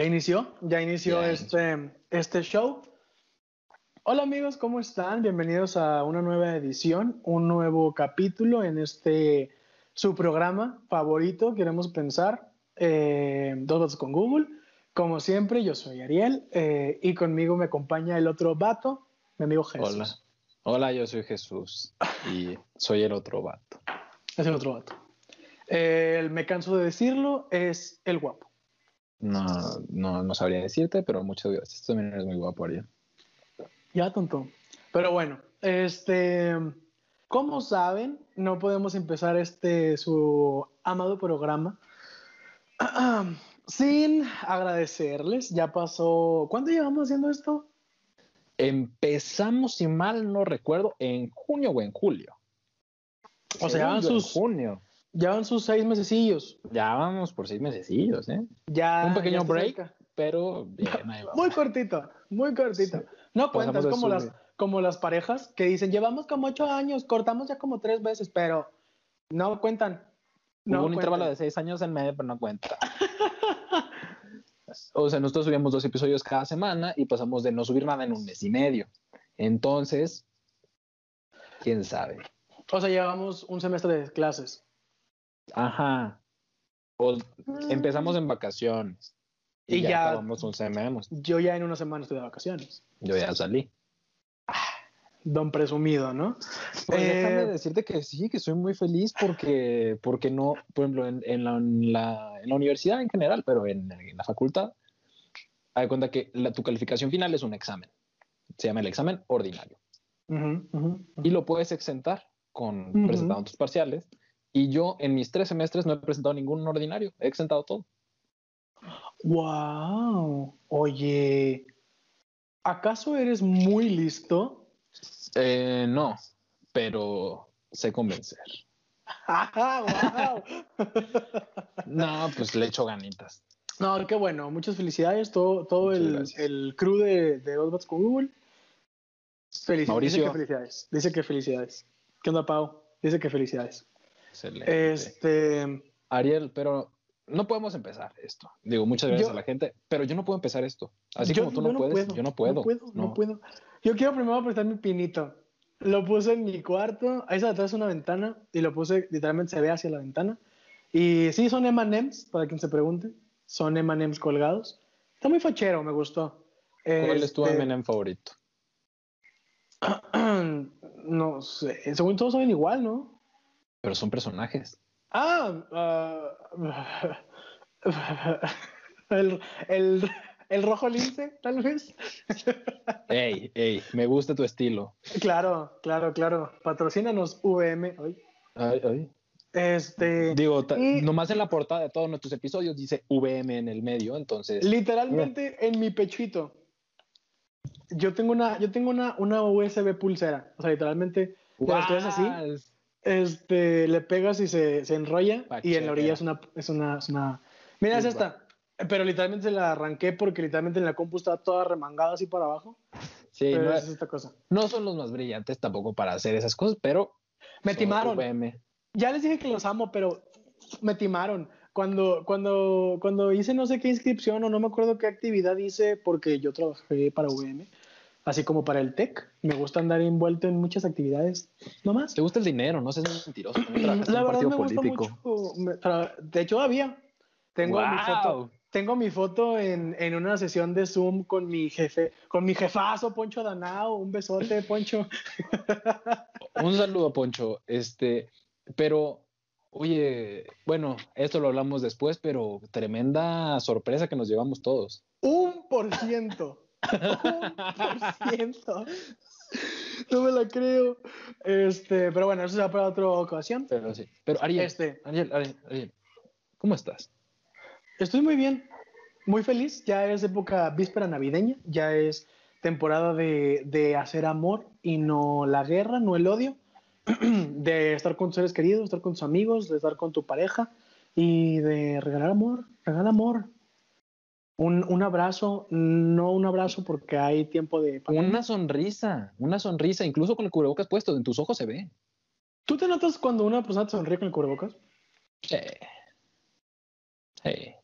Ya inició, ya inició este, este show. Hola amigos, ¿cómo están? Bienvenidos a una nueva edición, un nuevo capítulo en este su programa favorito, queremos pensar, eh, Dos Vatos con Google. Como siempre, yo soy Ariel eh, y conmigo me acompaña el otro vato, mi amigo Jesús. Hola. Hola, yo soy Jesús y soy el otro vato. Es el otro vato. Eh, me canso de decirlo, es el guapo. No, no, no sabría decirte, pero muchas gracias. También eres muy guapo, Ariel. Ya, tonto. Pero bueno, este, como saben, no podemos empezar este su amado programa sin agradecerles. Ya pasó. ¿Cuánto llevamos haciendo esto? Empezamos, si mal no recuerdo, en junio o en julio. O sea, llevan sus, junio. Llevan sus seis mesecillos. Ya vamos por seis mesecillos, ¿eh? Ya. Un ya pequeño está break, cerca. pero bien, ahí vamos. Muy cortito, muy cortito. Sí. No cuentas como las, como las parejas que dicen, llevamos como ocho años, cortamos ya como tres veces, pero no cuentan. Hubo No un intervalo cuentan. de seis años en medio, pero no cuenta. o sea, nosotros subíamos dos episodios cada semana y pasamos de no subir nada en un mes y medio. Entonces, quién sabe. O sea, llevamos un semestre de clases. Ajá. O empezamos en vacaciones y, Y ya, ya- acabamos un. Yo ya en una semana estoy de vacaciones. Yo ya salí. Don presumido, ¿no? Pues Eh, déjame decirte que sí, que soy muy feliz porque, porque no, por ejemplo, en, en la, en la- en la universidad en general, pero en, la facultad, hay cuenta que la- tu calificación final es un examen. Se llama el examen ordinario. ujú, ujú. Y lo puedes exentar con presentando tus parciales. Y yo en mis tres semestres no he presentado ningún ordinario, he exentado todo. Wow. Oye, ¿acaso eres muy listo? Eh, no, pero sé convencer. No, pues le echo ganitas. No, qué bueno. Muchas felicidades. Todo, todo el, el crew de, de Dos Bats con Google. Felicidades. Mauricio. Dice que felicidades. Dice que felicidades. ¿Qué onda, Pau? Dice que felicidades. Excelente. Este. Ariel, pero no podemos empezar esto. Digo, muchas gracias Yo- a la gente, pero yo no puedo empezar esto. Así yo- como tú yo no, puedes, puedo, yo no puedo. No puedo, no. puedo. Yo quiero primero prestar mi pinito. Lo puse en mi cuarto. Ahí atrás una ventana y lo puse, literalmente se ve hacia la ventana. Y sí, son M&M's, para quien se pregunte. Son M&M's colgados. Está muy fachero, me gustó. ¿Cuál es tu Este, M&M favorito? No sé, según todos saben igual, ¿no? Pero son personajes. Ah, ah, el, el, el rojo lince, tal vez. Ey, ey, me gusta tu estilo. claro, claro, claro. Patrocínanos VM. Ay. Ay, ay. Este, Digo, y- nomás en la portada de todos nuestros episodios dice VM en el medio, entonces. literalmente en mi pechito. Yo tengo una, yo tengo una, una USB pulsera. O sea, literalmente las ves así. Este, le pegas y se, se enrolla y en la orilla Pachera. es una, es una, es una... Mira, es esta. Pero literalmente se la arranqué porque literalmente en la compu estaba toda remangada así para abajo. Sí, pero no, es esta cosa. no son los más brillantes tampoco para hacer esas cosas, pero. Me timaron. VM. Ya les dije que los amo, pero me timaron. Cuando, cuando, cuando hice no sé qué inscripción o no me acuerdo qué actividad hice, porque yo trabajé para VM, así como para el TEC, me gusta andar envuelto en muchas actividades, no más. Te gusta el dinero, no seas mentiroso. en La verdad me partido gusta político. mucho. me- de hecho, todavía tengo mi foto. Tengo mi foto en, en una sesión de Zoom con mi jefe, con mi jefazo Poncho Danao. Un besote, Poncho. Un saludo, Poncho. Este, pero, oye, bueno, esto lo hablamos después, pero tremenda sorpresa que nos llevamos todos. Un por ciento. Un por ciento. No me la creo. Este, pero bueno, eso será para otra ocasión. Pero sí. Pero Ariel, Este. Ariel, Ariel, Ariel, ¿cómo estás? Estoy muy bien, muy feliz. Ya es época víspera navideña, ya es temporada de, de hacer amor y no la guerra, no el odio, de estar con tus seres queridos, de estar con tus amigos, de estar con tu pareja y de regalar amor, regala amor. Un, un abrazo, no un abrazo porque hay tiempo de... Una sonrisa, una sonrisa, incluso con el cubrebocas puesto, en tus ojos se ve. ¿Tú te notas cuando una persona te sonríe con el cubrebocas? Sí. Sí.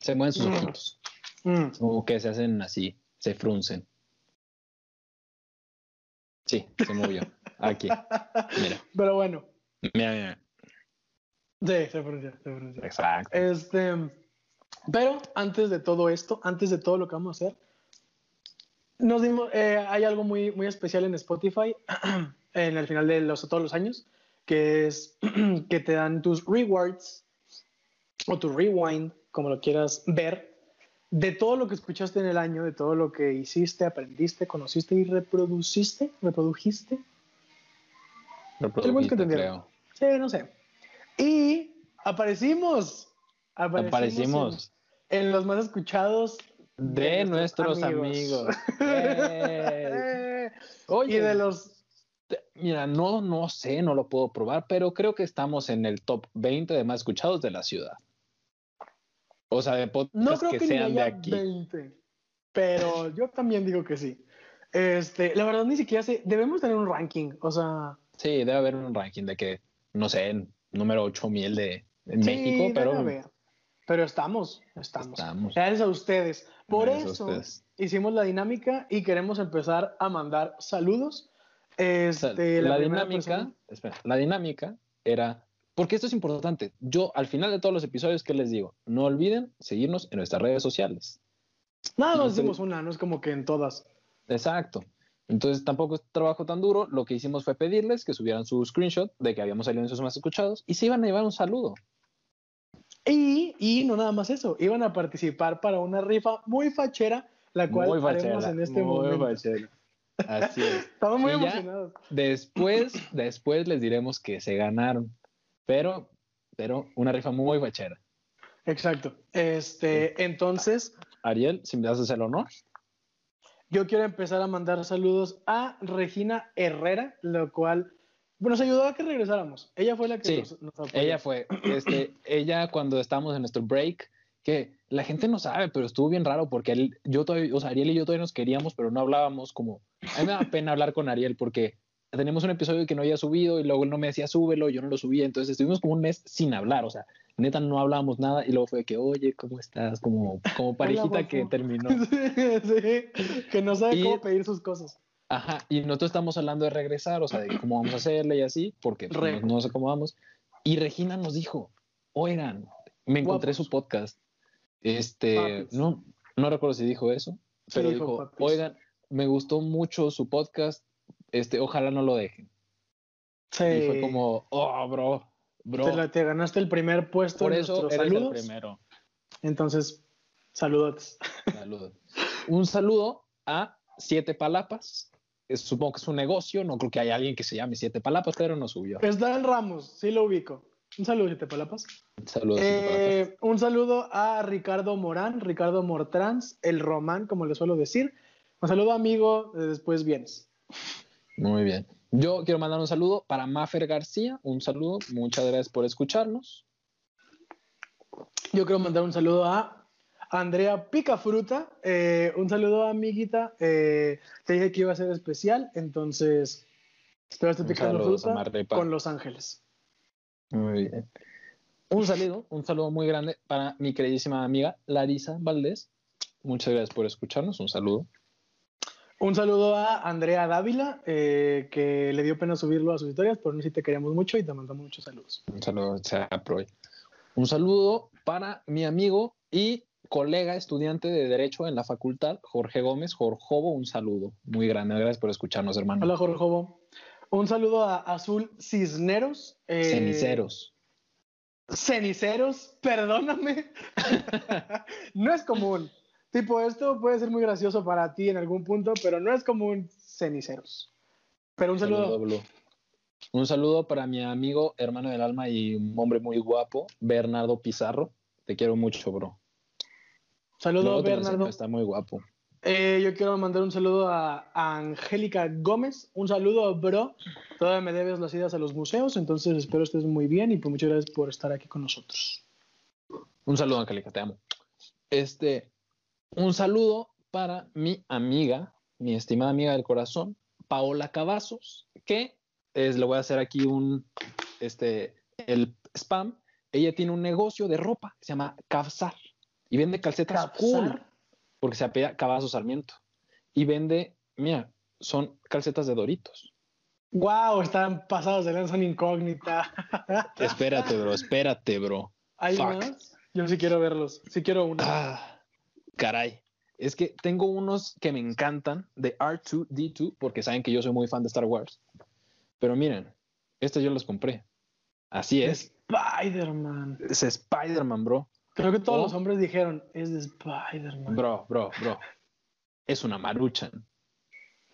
Se mueven sus Mm. ojitos. Mm. Como que se hacen así, se fruncen. Sí, se movió. Aquí. Mira, Pero bueno, mira, mira. sí, se pronuncia, se pronuncia. Exacto. Este, pero antes de todo esto, antes de todo lo que vamos a hacer, nos dimos, eh, hay algo muy, muy especial en Spotify en el final de los, todos los años, que es que te dan tus rewards o tu rewind, como lo quieras ver, de todo lo que escuchaste en el año, de todo lo que hiciste, aprendiste, conociste y reproduciste, reprodujiste. Reprodujiste, que entendieron. Sí, no sé. Y aparecimos. Aparecimos En, en los más escuchados de, nuestros amigos. Eh. Oye, y de los. Mira, no, no sé, no lo puedo probar, pero creo que estamos en el top 20 de más escuchados de la ciudad. O sea, de podcasts No creo que, que, ni sean de haya aquí. 20. Pero yo también digo que sí. Este, la verdad, ni siquiera sé. Debemos tener un ranking. O sea. Sí, debe haber un ranking de que, no sé, número 8000 de en sí, México, pero haber. Pero estamos, estamos. estamos. Gracias a ustedes. Por Gracias eso ustedes. hicimos la dinámica y queremos empezar a mandar saludos. Este, la, primera dinámica, persona- espera, la dinámica era, porque esto es importante, yo al final de todos los episodios, ¿qué les digo? No olviden seguirnos en nuestras redes sociales. Nada más hicimos una, no es como que en todas. Exacto. Entonces tampoco es trabajo tan duro. Lo que hicimos fue pedirles que subieran su screenshot de que habíamos salido en sus más escuchados y se iban a llevar un saludo. Y, y no nada más eso, iban a participar para una rifa muy fachera, la cual Muy haremos fachera, en este muy momento. fachera. Así es. Estamos muy Y emocionados. Después, después les diremos que se ganaron. Pero, pero una rifa muy fachera. Exacto. Este, entonces, Ariel, si me das el honor. yo quiero empezar a mandar saludos a Regina Herrera, lo cual nos ayudó a que regresáramos. Ella fue la que Sí, nos, nos apoyó. Ella fue, este, ella cuando estábamos en nuestro break, que la gente no sabe, pero estuvo bien raro porque él, yo todavía, o sea, Ariel y yo todavía nos queríamos, pero no hablábamos como, a mí me da pena hablar con Ariel porque tenemos un episodio que no había subido y luego él no me decía súbelo, yo no lo subía, entonces estuvimos como un mes sin hablar, o sea, neta no hablábamos nada y luego fue que, oye, ¿cómo estás? Como, como parejita que guapo. terminó. sí, que no sabe Y- cómo pedir sus cosas. Ajá, y nosotros estamos hablando de regresar, o sea, de cómo vamos a hacerle y así, porque pues, Re. no, no sé cómo vamos. Y Regina nos dijo, oigan, me encontré Guapos. su podcast. Este, Papis. no, no recuerdo si dijo eso, pero dijo dijo, papis. oigan, me gustó mucho su podcast, este, ojalá no lo dejen. Sí. Y fue como, oh, bro, bro, Te, la- te ganaste el primer puesto por eso eres saludos. el primero. Entonces, saludos. Saludos. Un saludo a Siete Palapas. Es- Supongo que es un negocio, no creo que haya alguien que se llame Siete Palapas, pero no subió. Está en Ramos, sí lo ubico. Un saludo, Siete Palapas. Saludos. Siete Palapas. Eh, un saludo a Ricardo Morán, Ricardo Mortrans, el Román, como le suelo decir. Un saludo, amigo, de después vienes. Muy bien. Yo quiero mandar un saludo para Mafer García. Un saludo. Muchas gracias por escucharnos. Yo quiero mandar un saludo a Andrea Picafruta. Eh, un saludo, amiguita. Eh, te dije que iba a ser especial, entonces picando saludo, fruta con Los Ángeles. Muy bien. Un saludo, un saludo muy grande para mi queridísima amiga Larisa Valdés. Muchas gracias por escucharnos. Un saludo. Un saludo a Andrea Dávila, eh, que le dio pena subirlo a sus historias, pero no sí te queremos mucho y te mandamos muchos saludos. Un saludo, sea. Un saludo para mi amigo y colega estudiante de Derecho en la facultad, Jorge Gómez. Jorjobo, un saludo muy grande. Gracias por escucharnos, hermano. Hola, Jorge Jobo. Un saludo a Azul Cisneros. eh, Ceniceros. Ceniceros, perdóname. no es común. Tipo, esto puede ser muy gracioso para ti en algún punto, pero no es común ceniceros. Pero un saludo. Blue. Un saludo para mi amigo, hermano del alma y un hombre muy guapo, Bernardo Pizarro. Te quiero mucho, bro. Saludo, Luego te lo Bernardo. Está muy guapo. Eh, yo quiero mandar un saludo a, a Angélica Gómez. Un saludo, bro. Todavía me debes las idas a los museos, entonces espero estés muy bien y pues muchas gracias por estar aquí con nosotros. Un saludo, Angélica, te amo. Este, un saludo para mi amiga, mi estimada amiga del corazón, Paola Cavazos, que es, le voy a hacer aquí un, este, el spam. Ella tiene un negocio de ropa que se llama Cavsar y vende calcetas cool. Porque se apela Cavazo Sarmiento. Y vende, mira, son calcetas de Doritos. Wow, están pasados de lanza incógnita. espérate, bro, espérate, bro. ¿Hay más? Yo sí quiero verlos. Sí quiero uno. Ah, caray. Es que tengo unos que me encantan de R2D2 porque saben que yo soy muy fan de Star Wars. Pero miren, estos yo los compré. Así es. Spider-Man. Es Spider-Man, bro. Creo que todos los hombres dijeron, es de Spider-Man. Bro, bro, bro. Es una Maruchan.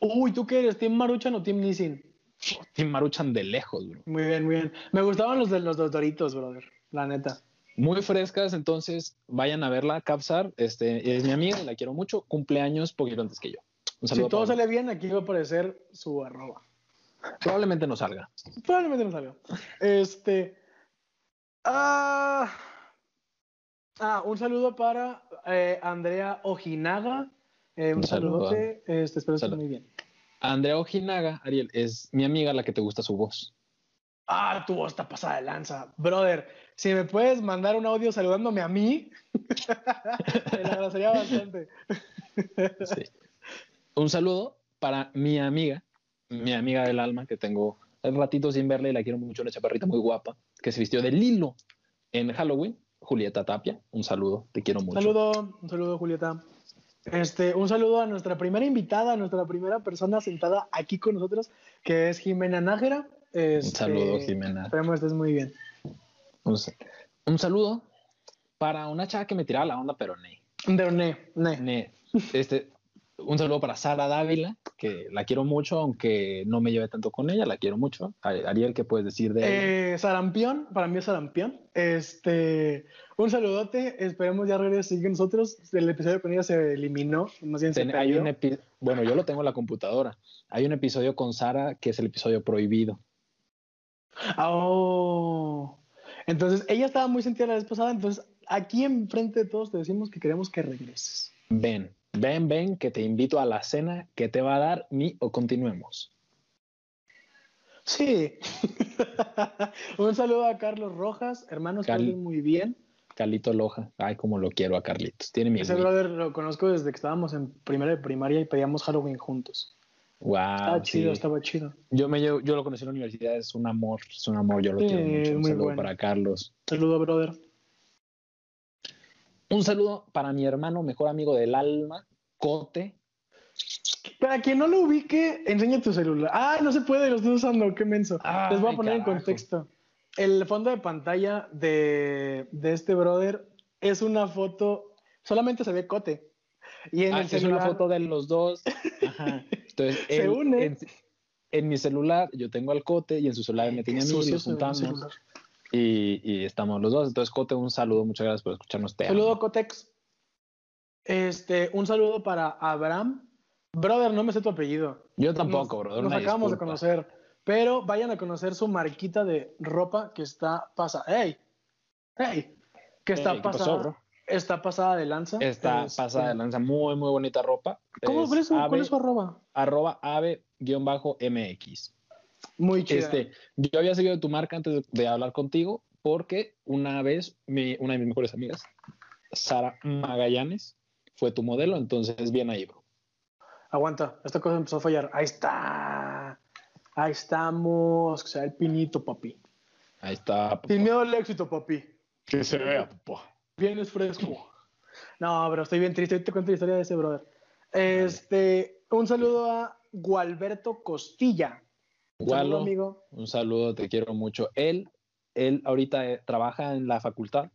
Uy, ¿tú qué eres? ¿Team Maruchan o Team Nissin? Team Maruchan de lejos, bro. Muy bien, muy bien. Me gustaban los de los Doritos, brother. La neta. Muy frescas, entonces vayan a verla, Capsar. Este, es mi amiga la quiero mucho. Cumpleaños poquito antes que yo. Un saludo si todo sale bien, aquí va a aparecer su arroba. Probablemente no salga. Probablemente no salga. Este. Ah, ah un saludo para eh, Andrea Ojinaga. Eh, un, saludo. saludote. Este, espero que esté muy bien. Andrea Ojinaga, Ariel, es mi amiga la que te gusta su voz. Ah, tu voz está pasada de lanza. Brother, si me puedes mandar un audio saludándome a mí, te lo agradecería bastante. sí. Un saludo para mi amiga, mi amiga del alma, que tengo un ratito sin verla y la quiero mucho, una chaparrita muy guapa, que se vistió de Lilo en Halloween, Julieta Tapia. Un saludo, te quiero mucho. Un saludo, un saludo, Julieta. Este, un saludo a nuestra primera invitada, a nuestra primera persona sentada aquí con nosotros, que es Jimena Nájera. Este, un saludo, Jimena. Esperemos estés muy bien. Un, saludo para una chava que me tiraba la onda, pero ne. Pero ne, ne. Este, un saludo para Sara Dávila, que la quiero mucho, aunque no me lleve tanto con ella, la quiero mucho. Ariel, ¿qué puedes decir de ella? Eh, Sarampión, para mí es Sarampión. Este, un saludote, esperemos ya regrese con nosotros. El episodio con ella se eliminó, más bien se hay un Bueno, yo lo tengo en la computadora. Hay un episodio con Sara que es el episodio prohibido. Oh. Entonces, ella estaba muy sentida la vez pasada, entonces aquí enfrente de todos te decimos que queremos que regreses. Ven. Ven, ven, que te invito a la cena que te va a dar mi o continuemos. Sí. Un saludo a Carlos Rojas, hermanos, Cal muy bien. Carlito Loja, ay, como lo quiero a Carlitos. Tiene mi Ese brother lo conozco desde que estábamos en primera de primaria y pedíamos Halloween juntos. Wow. Estaba chido, estaba chido. Yo, me, yo, lo conocí en la universidad, es un amor, es un amor, yo lo quiero mucho. Un saludo para Carlos. Saludo, brother. Un saludo para mi hermano, mejor amigo del alma, Cote. Para quien no lo ubique, enseña tu celular. Ah, no se puede, lo estoy usando, qué menso. Les voy a poner en contexto. El fondo de pantalla de, este brother es una foto, solamente se ve Cote. Y en ah, es una foto de los dos. Entonces, se une. En, mi celular yo tengo al Cote y en su celular me tiene a mí y juntamos. Y, estamos los dos. Entonces, Cote, un saludo. Muchas gracias por escucharnos. Te saludo, Cotex. Este, un saludo para Abraham. Brother, no me sé tu apellido. Yo tampoco, brother. Nos acabamos de conocer. Pero vayan a conocer su marquita de ropa que está pasada. ¡Ey! ¡Ey! Que está pasada. está pasada de lanza. Está pasada de lanza. Muy, muy bonita ropa. ¿Cómo es, su, ¿Cuál es su arroba? Arroba ave-mx. Muy chido. Este, yo había seguido tu marca antes de, hablar contigo porque una vez una de mis mejores amigas, Sara Magallanes, fue tu modelo, entonces bien ahí, bro. Aguanta, esta cosa empezó a fallar. Ahí está. Ahí estamos. Que sea el pinito, papi. Ahí está. Papá. Sin miedo al éxito, papi. Que se vea, papá. Vienes fresco. No, pero estoy bien triste. te cuento la historia de ese brother. Este, un saludo a Gualberto Costilla. Un saludo, amigo. Un saludo, te quiero mucho. Él, él ahorita eh, trabaja en la facultad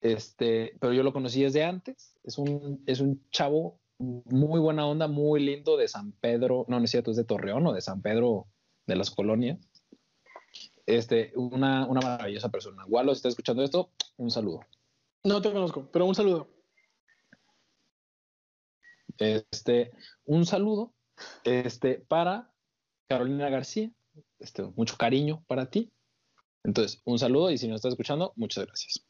este, pero yo lo conocí desde antes. Es un, es un chavo muy buena onda, muy lindo de San Pedro, no, no es cierto, es de Torreón o de San Pedro de las colonias. Este, una, una maravillosa persona. Walo, si está escuchando esto, un saludo. No te conozco, pero un saludo. Este, un saludo este, para Carolina García. Este, mucho cariño para ti. Entonces, un saludo y si nos está escuchando, muchas gracias.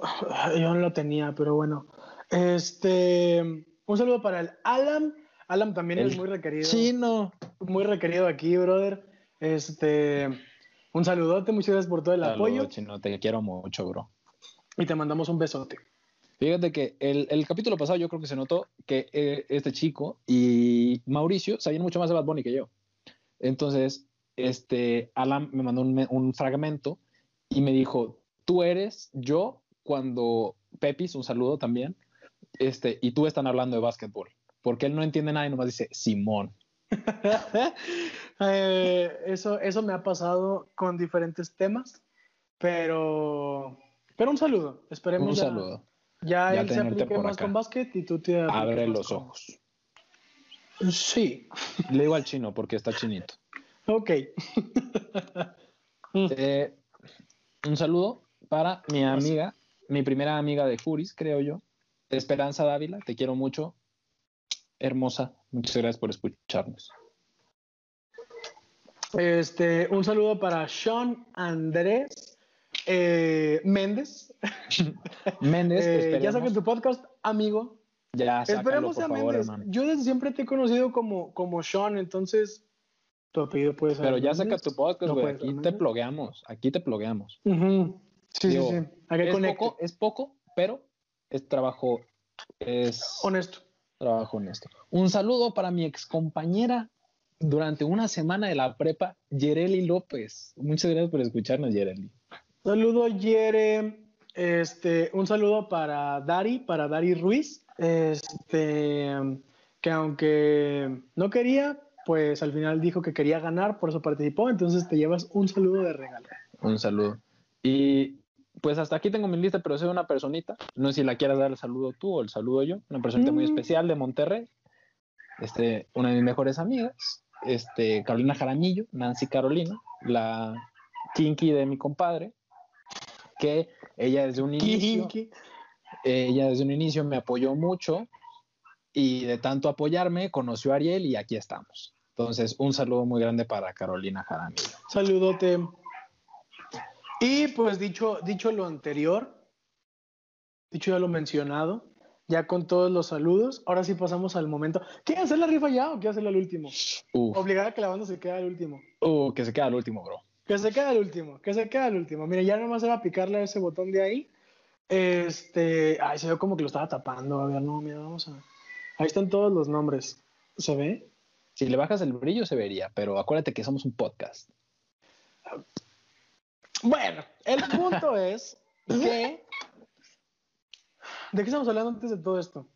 Yo no lo tenía, pero bueno. Este, un saludo para el Alan. Alan también es muy requerido. Chino. Muy requerido aquí, brother. Este, un saludote, muchas gracias por todo el apoyo. Chino, te quiero mucho, bro. Y te mandamos un besote. Fíjate que el, el, capítulo pasado yo creo que se notó que eh, este chico y Mauricio sabían mucho más de Bad Bunny que yo. Entonces, este, Alan me mandó un, un fragmento y me dijo, tú eres yo cuando Pepis, un saludo también, este, y tú están hablando de básquetbol, porque él no entiende nada y nomás dice Simón. eh, eso, eso me ha pasado con diferentes temas, pero, pero un saludo. Esperemos un ya, saludo. ya, él se aplique más acá. con básquet y tú te abre los con... ojos. Sí. Le digo al chino porque está chinito. Ok. eh, un saludo para mi amiga, mi primera amiga de Furis, creo yo, Esperanza Dávila. Te quiero mucho. Hermosa. Muchas gracias por escucharnos. Este, un saludo para Sean Andrés eh, Méndez. Méndez, eh, ya saben tu podcast, amigo. Ya, sácalo, Esperemos por a favor, Méndez. hermano. Yo desde siempre te he conocido como, como Sean, entonces tu apellido puede ser. Pero ya saca tu podcast, güey. aquí te plogueamos. Aquí te plogueamos. Sí, Digo, sí, es poco, pero es trabajo, es Honesto. trabajo honesto. Un saludo para mi excompañera durante una semana de la prepa, Yereli López. Muchas gracias por escucharnos, Yereli. Saludo, Yere. Este, un saludo para Dari, para Dari Ruiz. Este, que aunque no quería, pues al final dijo que quería ganar, por eso participó. Entonces te llevas un saludo de regalo. Un saludo. Y pues hasta aquí tengo mi lista, pero soy una personita. No sé si la quieras dar el saludo tú o el saludo yo. Una personita muy Mm. especial de Monterrey. Este, una de mis mejores amigas. Este, Carolina Jaramillo, Nancy Carolina, la kinky de mi compadre. Que ella desde un inicio, Kinky. ella desde un inicio me apoyó mucho y de tanto apoyarme conoció a Ariel y aquí estamos. Entonces, un saludo muy grande para Carolina Jaramillo. Saludote. Y pues dicho, dicho lo anterior, dicho ya lo mencionado, ya con todos los saludos, ahora sí pasamos al momento. ¿Quieren hacer la rifa ya o quieren hacerla al último? Uf. Obligada a que la banda se quede al último. Uh, que se queda el último, bro. Que se quede al último, que se quede al último. Mira, ya nomás era picarle a ese botón de ahí. Este, ay, se ve como que lo estaba tapando. A ver, no, mira, vamos a. Ahí están todos los nombres. ¿Se ve? Si le bajas el brillo se vería, pero acuérdate que somos un podcast. Bueno, el punto es que. ¿De qué estamos hablando antes de todo esto?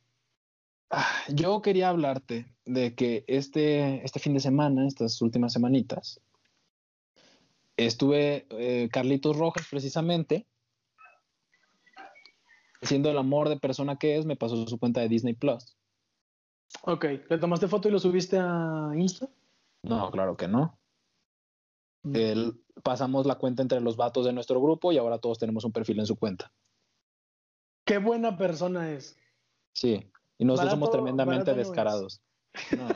Ah, Yo quería hablarte de que este, este fin de semana, estas últimas semanitas, estuve eh, Carlitos Rojas precisamente, siendo el amor de persona que es, me pasó su cuenta de Disney Plus. Ok, ¿le tomaste foto y lo subiste a Insta? No, claro que no. Pasamos la cuenta entre los vatos de nuestro grupo y ahora todos tenemos un perfil en su cuenta. Qué buena persona es. Sí, y nosotros somos tremendamente es. descarados. No.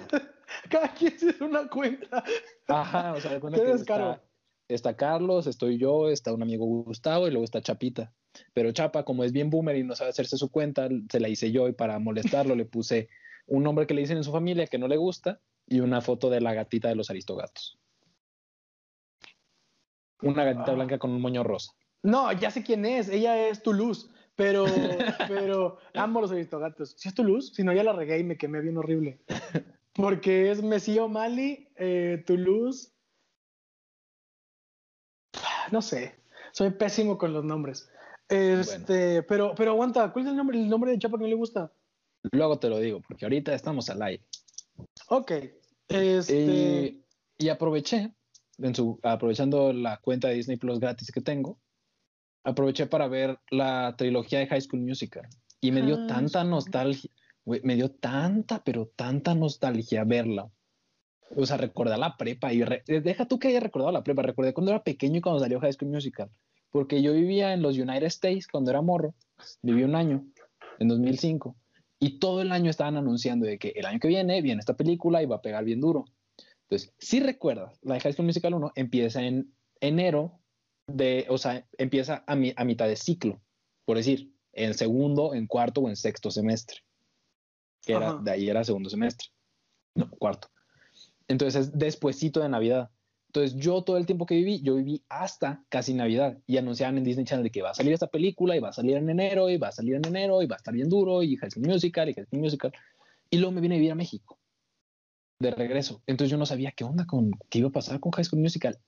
Cada quien tiene una cuenta. Ajá, o sea, de cuenta que está, está Carlos, estoy yo, está un amigo Gustavo y luego está Chapita. Pero Chapa, como es bien boomer y no sabe hacerse su cuenta, se la hice yo y para molestarlo le puse un nombre que le dicen en su familia que no le gusta y una foto de la gatita de los aristogatos. Una gatita Ah. blanca con un moño rosa. No, ya sé quién es. Ella es Toulouse. Pero, pero amo los aristogatos. Si es Toulouse, si no, ya la regué y me quemé bien horrible. Porque es Messi O'Malley, eh, Toulouse. No sé. Soy pésimo con los nombres. Este, pero, pero aguanta, ¿cuál es el nombre, el nombre de Chapa que no le gusta? Luego te lo digo, porque ahorita estamos al aire. Ok. Este, Y, y aproveché, en su, aprovechando la cuenta de Disney Plus gratis que tengo, aproveché para ver la trilogía de High School Musical. Y me dio High tanta nostalgia, güey, me dio tanta, pero tanta nostalgia verla. O sea, recordar la prepa y re- deja tú que haya recordado la prepa, recordé cuando era pequeño y cuando salió High School Musical. Porque yo vivía en los United States cuando era morro, viví un año, en 2005, y todo el año estaban anunciando de que el año que viene viene esta película y va a pegar bien duro. Entonces, si recuerdas, la de High School Musical 1 empieza en enero de, o sea, empieza a, mi- a mitad de ciclo, por decir, en segundo, en cuarto o en sexto semestre. Que era, de ahí era segundo semestre. No, cuarto. Entonces es despuesito de Navidad. Entonces yo todo el tiempo que viví, yo viví hasta casi Navidad y anunciaban en Disney Channel que va a salir esta película y va a salir en enero y va a salir en enero y va a estar bien duro y High School Musical y High School Musical. Y luego me vine a vivir a México de regreso. Entonces yo no sabía qué onda con qué iba a pasar con High School Musical.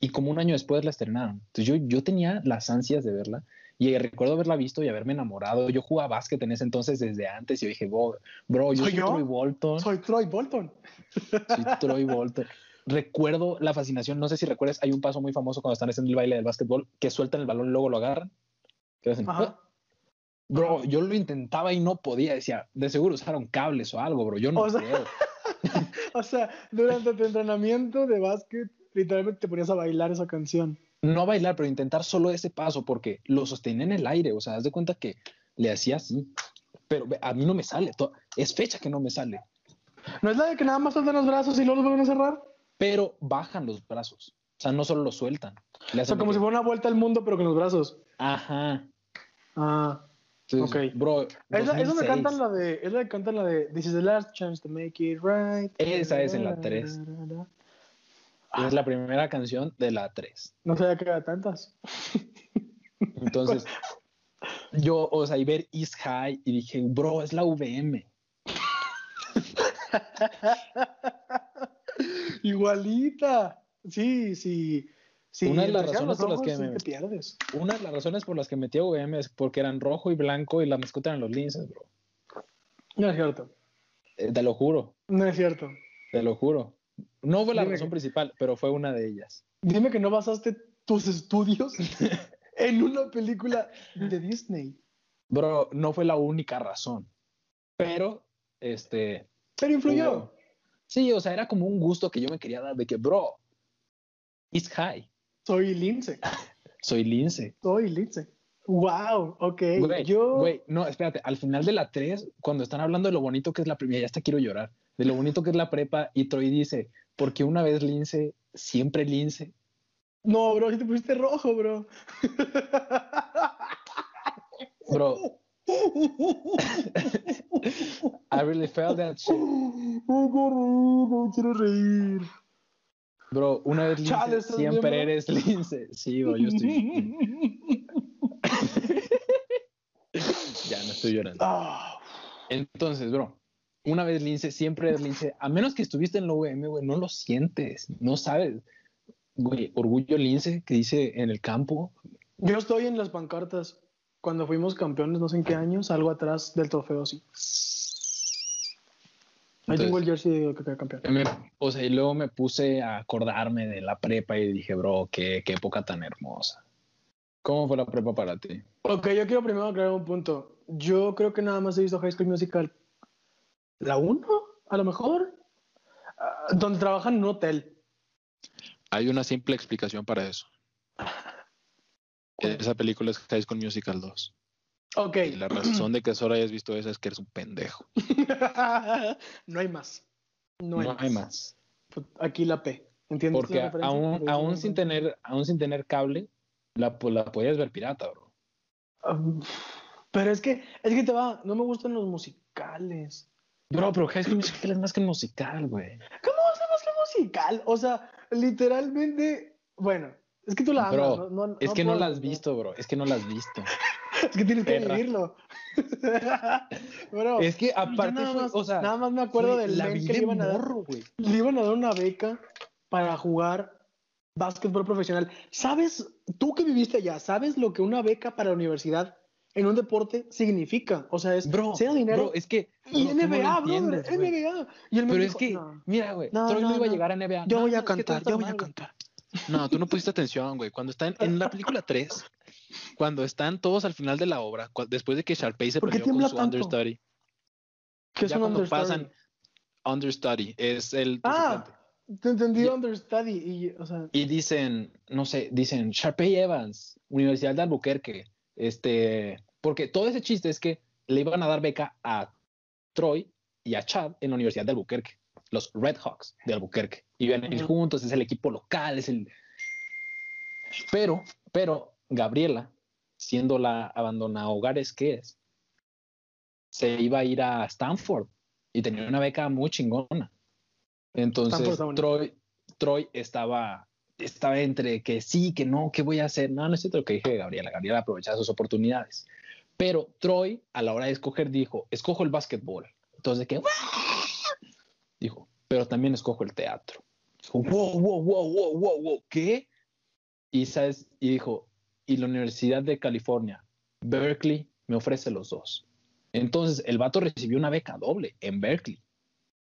Y como un año después la estrenaron. Entonces yo, yo tenía las ansias de verla y recuerdo haberla visto y haberme enamorado. Yo jugaba básquet en ese entonces desde antes y yo dije, bro, yo soy, Troy Bolton. Soy Troy Bolton. Soy Troy Bolton. recuerdo la fascinación, no sé si recuerdas, hay un paso muy famoso cuando están haciendo el baile del básquetbol, que sueltan el balón y luego lo agarran. Ah". Bro, yo lo intentaba y no podía, decía, de seguro usaron cables o algo, bro, yo no o sea, o sea, durante tu entrenamiento de básquet, literalmente te ponías a bailar esa canción. No a bailar, pero intentar solo ese paso, porque lo sostenía en el aire, o sea, haz de cuenta que le hacía así, pero a mí no me sale, es fecha que no me sale. ¿No es la de que nada más sueltan los brazos y luego los vuelven a cerrar? pero bajan los brazos. O sea, no solo los sueltan. o sea, como si fuera una vuelta al mundo, pero con los brazos. Ajá. Ah. Ok. Bro, es la, es donde cantan la de, es la que cantan la de This is the last chance to make it right. Esa es en la 3. Es la primera canción de la 3. No sabía que era tantas. Entonces, yo, o sea, y ver East High y dije, bro, es la VM. Igualita. Sí, sí. Sí. Una de las razones por las que me, Una de las razones por las que metí a VM es porque eran rojo y blanco y la mascota eran los linces, bro. No es cierto. Eh, te lo juro. No es cierto. Te lo juro. No fue la razón principal, pero fue una de ellas. Dime que no basaste tus estudios en una película de Disney. Bro, no fue la única razón. Pero, este. Pero influyó. Sí, o sea, era como un gusto que yo me quería dar de que, bro, it's high. Soy Lince. Soy Lince. Soy Lince. Wow, ok. Güey, yo... güey, no, espérate, al final de la 3, cuando están hablando de lo bonito que es la primera, ya hasta quiero llorar, de lo bonito que es la prepa, y Troy dice, porque una vez Lince, siempre Lince. No, bro, si te pusiste rojo, bro. Bro, I really felt that shit. No quiero reír. Bro, una vez Lince, siempre eres Lince. Sí, bro, yo estoy. ya, no estoy llorando. Ah. Entonces, bro, una vez Lince, siempre eres Lince. A menos que estuviste en la UM, güey, no lo sientes, no sabes. Güey, orgullo Lince que dice en el campo. Yo estoy en las pancartas cuando fuimos campeones, no sé en qué años, algo atrás del trofeo, sí. Ahí tengo el jersey que quedé campeón. o sea, y luego me puse a acordarme de la prepa y dije, bro, qué, qué época tan hermosa. ¿Cómo fue la prepa para ti? Ok, yo quiero primero aclarar un punto. Yo creo que nada más he visto High School Musical. ¿La 1? A lo mejor. Ah, donde trabajan en un hotel. Hay una simple explicación para eso. Esa película es High School Musical 2. Ok. Y la razón de que solo hayas visto esa es que eres un pendejo. no hay más. No hay, más. Aquí la P. ¿Entiendes? Porque aún, aún, sin tener, aún sin tener cable, la, la podías ver pirata, bro. pero es que, es que te va, no me gustan los musicales. Bro, pero High School Musical es más que musical, güey. ¿Cómo es más que musical? O sea, literalmente, bueno, es que tú la amas, no, Es que no la has visto, bro. Es que no la has visto. es que tienes que vivirlo. bro, es que aparte, nada, más, o sea, nada más me acuerdo del la que le iban, a dar, le iban a dar una beca para jugar básquetbol profesional. ¿Sabes, tú que viviste allá, sabes lo que una beca para la universidad en un deporte significa? O sea, es bro, sea dinero. Bro, es que y NBA, bro, NBA. Y Pero es que, mira, güey, Troy no, iba a llegar a NBA. Yo voy a cantar, yo voy a cantar. No, tú no pusiste atención, güey. Cuando están en la película 3, cuando están todos al final de la obra, después de que Sharpay se peleó con su understudy. ¿Qué es un cuando pasan understudy, es el Ah, te entendí understudy y, y dicen, no sé, dicen Sharpay Evans, Universidad de Albuquerque, este, porque todo ese chiste es que le iban a dar beca a Troy y a Chad en la Universidad de Albuquerque los Red Hawks de Albuquerque. Y vienen juntos, es el equipo local, es el... Pero, pero Gabriela, siendo la abandona hogares que es, se iba a ir a Stanford y tenía una beca muy chingona. Entonces, Troy, Troy estaba, estaba entre que sí, que no, ¿qué voy a hacer? No, no es cierto lo que dije Gabriela. Gabriela aprovechaba sus oportunidades. Pero Troy, a la hora de escoger, dijo, escojo el básquetbol. Entonces, que dijo, pero también escojo el teatro. Dijo, wow, wow, wow, wow, wow, wow, ¿qué? Y, ¿sabes? y dijo, y la Universidad de California, Berkeley, me ofrece los dos. Entonces, el vato recibió una beca doble en Berkeley.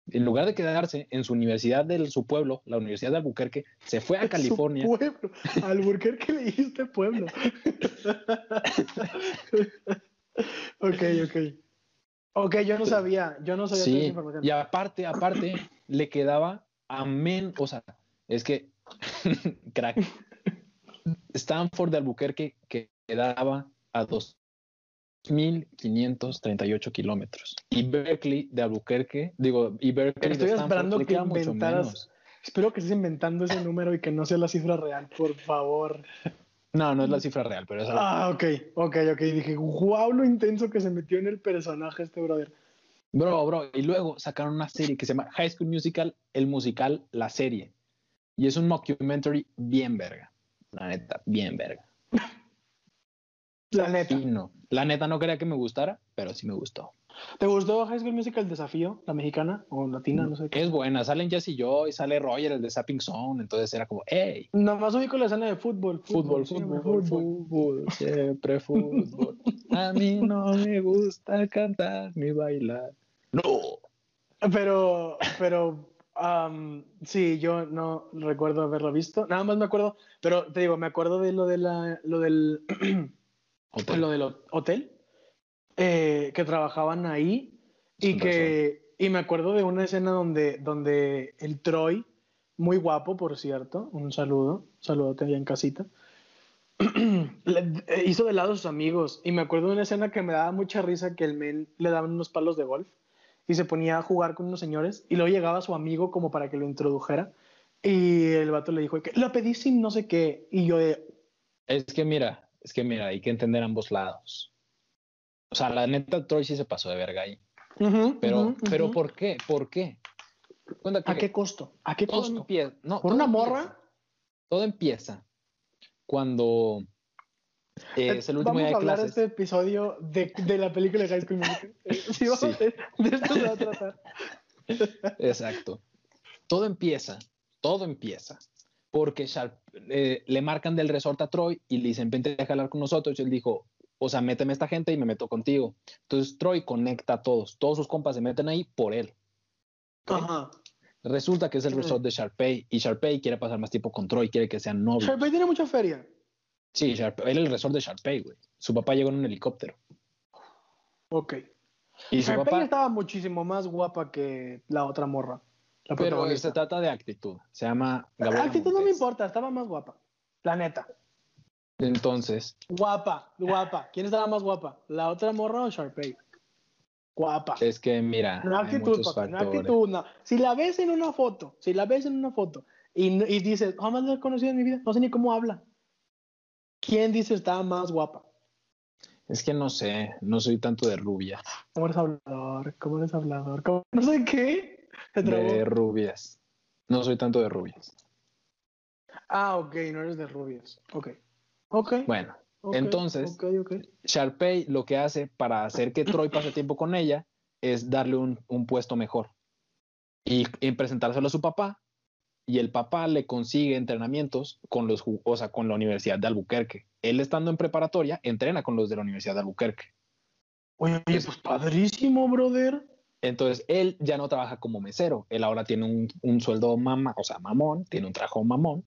En lugar de quedarse en su universidad de su pueblo, la Universidad de Albuquerque, se fue a California. Su pueblo. Albuquerque le dijiste pueblo. ok, ok. Ok, yo no sabía, yo no sabía sí, esa información. Y aparte, aparte, le quedaba amén, o sea, es que, crack, Stanford de Albuquerque quedaba a 2.538 kilómetros. Y Berkeley de Albuquerque, digo, y Berkeley Estoy de esperando que inventaras, espero que estés inventando ese número y que no sea la cifra real, por favor. No, no es la cifra real, pero es algo. Ah, ok, ok, ok. Dije, wow, lo intenso que se metió en el personaje este brother. Bro, bro, y luego sacaron una serie que se llama High School Musical, el musical, la serie. Y es un mockumentary bien verga. La neta, bien verga. La neta. no. La neta no quería que me gustara, pero sí me gustó. ¿Te gustó High School Musical el desafío? ¿La mexicana o latina? No sé. Qué. Es buena. Salen Jess y yo y sale Roger, el de Sapping Zone. Entonces era como, hey. Nomás ubico la escena de fútbol. Fútbol, fútbol, fútbol, fútbol, siempre fútbol. A mí no me gusta cantar ni bailar. No. Pero, pero, um, sí, yo no recuerdo haberlo visto. Nada más me acuerdo, pero te digo, me acuerdo de lo de la, lo del, Hotel. lo del hotel eh, que trabajaban ahí y que y me acuerdo de una escena donde, donde el Troy, muy guapo por cierto, un saludo, saludote allá en casita, le- hizo de lado a sus amigos y me acuerdo de una escena que me daba mucha risa que el men le daban unos palos de golf y se ponía a jugar con unos señores y luego llegaba su amigo como para que lo introdujera y el vato le dijo que lo pedí sin no sé qué y yo de, Es que mira, es que mira, hay que entender ambos lados. O sea, la neta, Troy sí se pasó de verga ahí. "Ujú, Pero, ujú, pero ujú". ¿por qué? ¿Por qué? Cuenta que ¿a qué costo? ¿A qué todo costo? empieza, no, ¿Por una empieza- morra? Todo empieza cuando eh, es el último Vamos día a de hablar clases. este episodio de, de la película de High School Musical. Eh, Sí, vamos Sí. a de esto se va a tratar. Exacto. Todo empieza, todo empieza porque Sharp, eh, le marcan del resort a Troy y le dicen, vente a jalar con nosotros. Y él dijo, o sea, méteme esta gente y me meto contigo. Entonces Troy conecta a todos, todos sus compas se meten ahí por él. Ajá. Resulta que es el resort de Sharpay y Sharpay quiere pasar más tiempo con Troy, quiere que sean novios. Sharpay tiene mucha feria. Sí, Sharpay, él es el resort de Sharpay, güey. Su papá llegó en un helicóptero. Ok. Y su Sharpay papá, estaba muchísimo más guapa que la otra morra. La pero se trata de actitud. Se llama Gabriela actitud no me importa, estaba más guapa. La neta. Entonces, Guapa, guapa. ¿Quién estaba más guapa? ¿La otra morra o Sharpay? Guapa. es que mira, No actitud, no actitud, no. Si la ves en una foto, si la ves en una foto y, y dices, jamás la he conocido en mi vida, no sé ni cómo habla. ¿Quién dice estaba más guapa? Es que no sé, no soy tanto de rubia, ¿Cómo eres hablador? ¿Cómo eres hablador? ¿Cómo- No sé qué. De rubias. No soy tanto de rubias. Ah, ok, no eres de rubias. Ok. Ok. Bueno, entonces-. Sharpay lo que hace para hacer que Troy pase tiempo con ella es darle un, un puesto mejor y, y presentárselo a su papá. Y el papá le consigue entrenamientos con los, o sea, con la Universidad de Albuquerque. Él estando en preparatoria, entrena con los de la Universidad de Albuquerque. Oye, pues padrísimo, brother. Entonces, él ya no trabaja como mesero. Él ahora tiene un, un sueldo mama, o sea, mamón, tiene un trabajo mamón.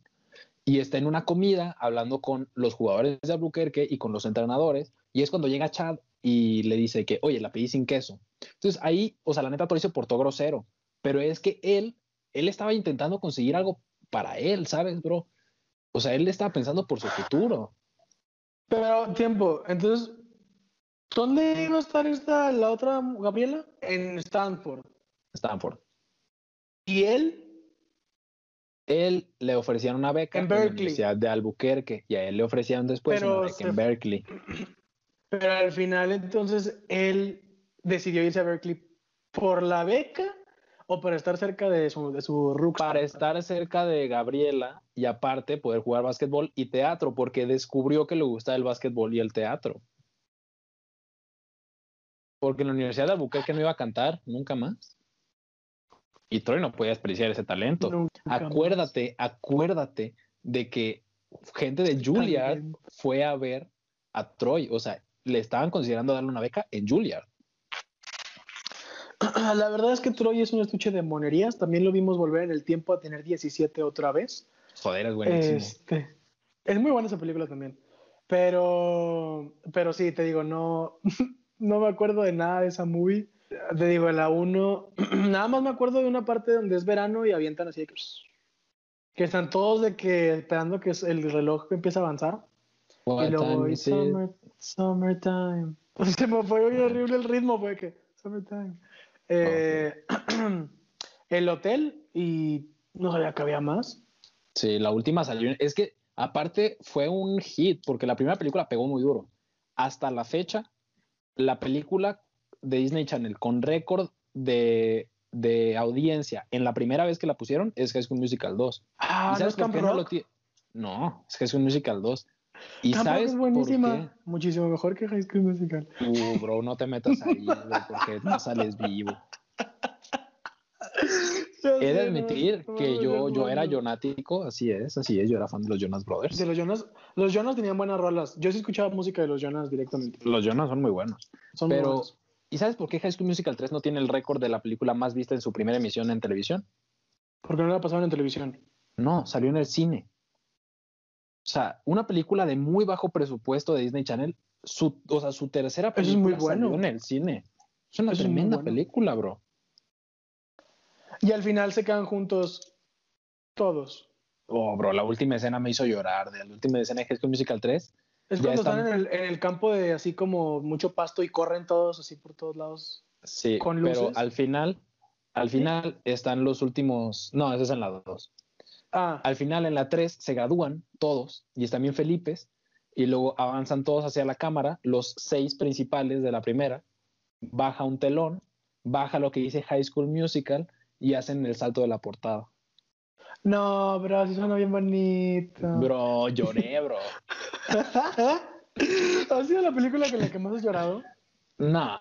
Y está en una comida hablando con los jugadores de Albuquerque y con los entrenadores. Y es cuando llega Chad y le dice que, oye, la pedí sin queso. Entonces, ahí, o sea, la neta, Troy se portó grosero. Pero es que él, él estaba intentando conseguir algo para él, ¿sabes, bro? O sea, él estaba pensando por su futuro. Pero, tiempo, entonces, ¿dónde iba a estar esta, la otra Gabriela? En Stanford. Stanford. ¿Y él? Él le ofrecían una beca En en, la Berkeley. Universidad de Albuquerque y a él le ofrecían después Pero una beca se- en Berkeley. Pero al final, entonces, él decidió irse a Berkeley por la beca o para estar cerca de su, de su? Para estar cerca de Gabriela y aparte poder jugar básquetbol y teatro, porque descubrió que le gustaba el básquetbol y el teatro. Porque en la Universidad de Albuquerque no iba a cantar nunca más. Y Troy no podía despreciar ese talento. Acuérdate, acuérdate de que gente de Juilliard fue a ver a Troy. O sea, le estaban considerando darle una beca en Juilliard. La verdad es que Troy es un estuche de monerías. También lo vimos volver en el tiempo a tener 17 otra vez. Joder, es buenísimo. Este, es muy buena esa película también. Pero, pero sí, te digo, no, no me acuerdo de nada de esa movie. Te digo, la 1, nada más me acuerdo de una parte donde es verano y avientan así de que, que están todos de que esperando que el reloj empiece a avanzar. What y luego, summer, summertime. Se me fue muy horrible el ritmo, fue que, summertime. Eh, el hotel y no sabía que había más. Sí, la última salió. Es que aparte fue un hit porque la primera película pegó muy duro. Hasta la fecha, la película de Disney Channel con récord de, de audiencia en la primera vez que la pusieron es High School Musical 2. Ah, ¿Y ¿no es por Camp qué no lo Rock? tiene? No, es High School Musical 2. ¿Y sabes es por buenísima. Muchísimo mejor que High School Musical. Uh, bro, no te metas ahí, güey, porque no sales vivo. He de admitir que yo, yo era jonático, así es, así es, yo era fan de los Jonas Brothers. De los Jonas, los Jonas tenían buenas rolas. Yo sí escuchaba música de los Jonas directamente. Los Jonas son muy buenos. Son muy buenos. ¿y sabes por qué High School Musical 3 no tiene el récord de la película más vista en su primera emisión en televisión? Porque no la pasaban en televisión. No, salió en el cine. O sea, una película de muy bajo presupuesto de Disney Channel, su, o sea, su tercera Eso es película muy bueno. en el cine. Es una Eso es muy tremenda bueno. película, bro. Y al final se quedan juntos todos. Oh, bro, la última escena me hizo llorar. De la última escena de High School Musical 3. Es cuando están- están en el, en el campo de así como mucho pasto y corren todos así por todos lados. Sí, ¿Con pero luces? al final, al final están los últimos. No, esa es en la 2. Ah, Al final, en la 3, se gradúan todos y están bien Felipes. Y luego avanzan todos hacia la cámara, los seis principales de la primera. Baja un telón, baja lo que dice High School Musical y hacen el salto de la portada. no, bro, sí suena bien bonito. Bro, lloré, bro. ¿Ha sido la película con la que más has llorado? No,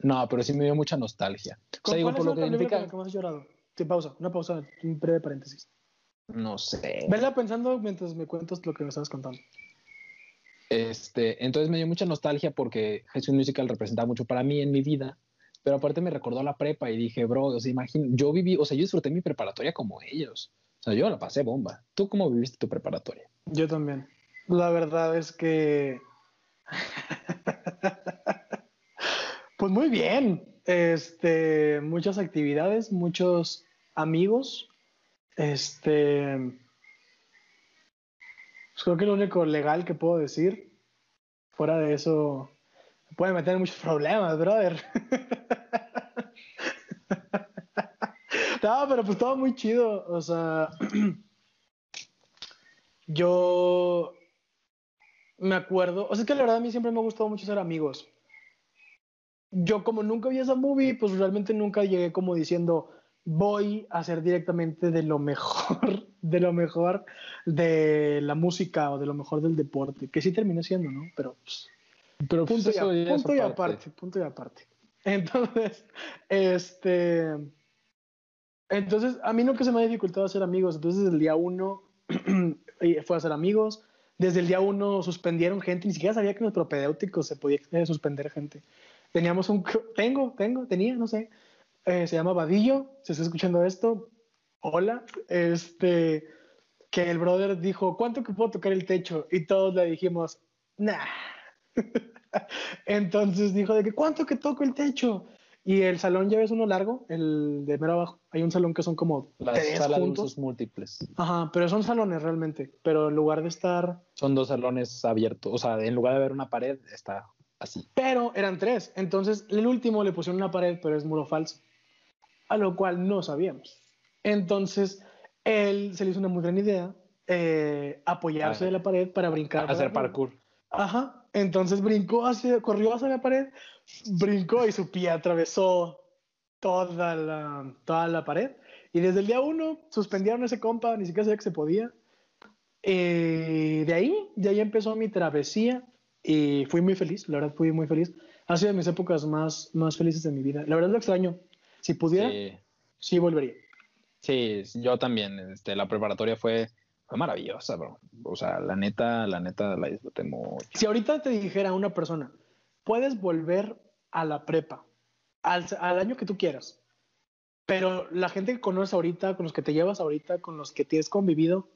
no, pero sí me dio mucha nostalgia. O ¿Con sea, digo, cuál por lo que con la que más has llorado? Sí, pausa, una pausa, un breve paréntesis. No sé. Vela pensando mientras me cuentas lo que me estabas contando. Este, entonces me dio mucha nostalgia porque High School Musical representaba mucho para mí en mi vida, pero aparte me recordó a la prepa y dije, bro, o sea, imagino, yo viví, o sea, yo disfruté mi preparatoria como ellos. O sea, yo la pasé bomba. ¿Tú cómo viviste tu preparatoria? Yo también. La verdad es que. pues muy bien. Este, muchas actividades, muchos amigos. Este. pues creo que lo único legal que puedo decir. Fuera de eso, me puede meter muchos problemas, brother. no, pero pues todo muy chido. O sea, yo me acuerdo, o sea, es que la verdad a mí siempre me ha gustado mucho ser amigos. Yo como nunca vi esa movie, pues realmente nunca llegué como diciendo, voy a hacer directamente de lo mejor, de lo mejor de la música o de lo mejor del deporte, que sí terminé siendo, ¿no? Pero pues, Pero punto, y, a- punto y aparte, punto y aparte. Entonces, este, entonces a mí nunca se me ha dificultado hacer amigos. Entonces, desde el día uno y fue a hacer amigos. Desde el día uno suspendieron gente. Ni siquiera sabía que en los propedéuticos se podía eh, suspender gente. Teníamos un, tengo, tengo, tenía, no sé. Eh, se llama Vadillo. Se está escuchando esto. Hola. Este, que el brother dijo, ¿cuánto que puedo tocar el techo? Y todos le dijimos, nah. Entonces dijo de que ¿cuánto que toco el techo? Y el salón ya ves uno largo, el de mero abajo. Hay un salón que son como Las salas de usos múltiples. Ajá, pero son salones realmente. Pero en lugar de estar, Son dos salones abiertos. O sea, en lugar de haber una pared, está así. pero eran tres. Entonces el último le pusieron una pared, pero es muro falso. A lo cual no sabíamos. Entonces él se le hizo una muy gran idea eh, apoyarse Ah. de la pared para brincar. Hacer parkour. Ajá. Entonces brincó hacia, corrió hacia la pared, brincó y su pie atravesó toda la, toda la pared. Y desde el día uno suspendieron ese compa, ni siquiera sabía que se podía. Eh, de ahí, de ahí empezó mi travesía y fui muy feliz, la verdad fui muy feliz. Ha sido de mis épocas más, más felices de mi vida. La verdad lo extraño. Si pudiera, sí, volvería. Sí, yo también. Este, la preparatoria fue, fue maravillosa, bro. O sea, la neta, la neta la disfruté mucho. Si ahorita te dijera una persona, puedes volver a la prepa, al, al año que tú quieras, pero la gente que conoces ahorita, con los que te llevas ahorita, con los que tienes convivido,